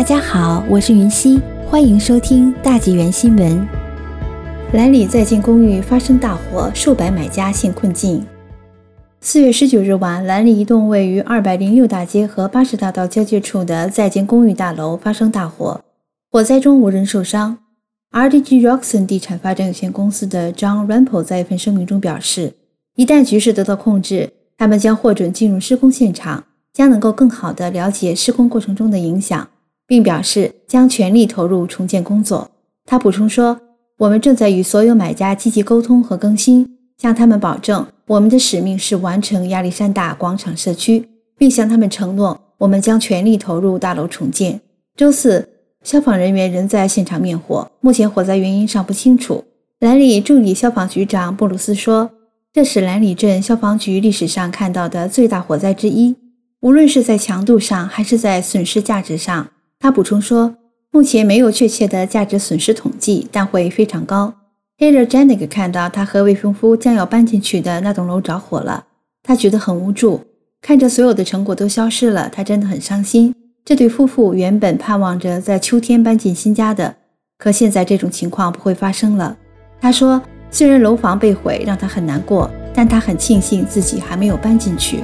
大家好，我是云溪，欢迎收听大纪元新闻。兰里在建公寓发生大火，数百买家陷困境。四月十九日晚，兰里一栋位于二百零六大街和八十大道交界处的在建公寓大楼发生大火，火灾中无人受伤。RDG Roxon 地产发展有限公司的 John Rample 在一份声明中表示，一旦局势得到控制，他们将获准进入施工现场，将能够更好地了解施工过程中的影响。并表示将全力投入重建工作。他补充说：“我们正在与所有买家积极沟通和更新，向他们保证我们的使命是完成亚历山大广场社区，并向他们承诺我们将全力投入大楼重建。”周四，消防人员仍在现场灭火，目前火灾原因尚不清楚。兰里助理消防局长布鲁斯说：“这是兰里镇消防局历史上看到的最大火灾之一，无论是在强度上还是在损失价值上。”他补充说，目前没有确切的价值损失统计，但会非常高。Taylor Janik 看到他和未婚夫将要搬进去的那栋楼着火了，他觉得很无助，看着所有的成果都消失了，他真的很伤心。这对夫妇原本盼望着在秋天搬进新家的，可现在这种情况不会发生了。他说，虽然楼房被毁让他很难过，但他很庆幸自己还没有搬进去。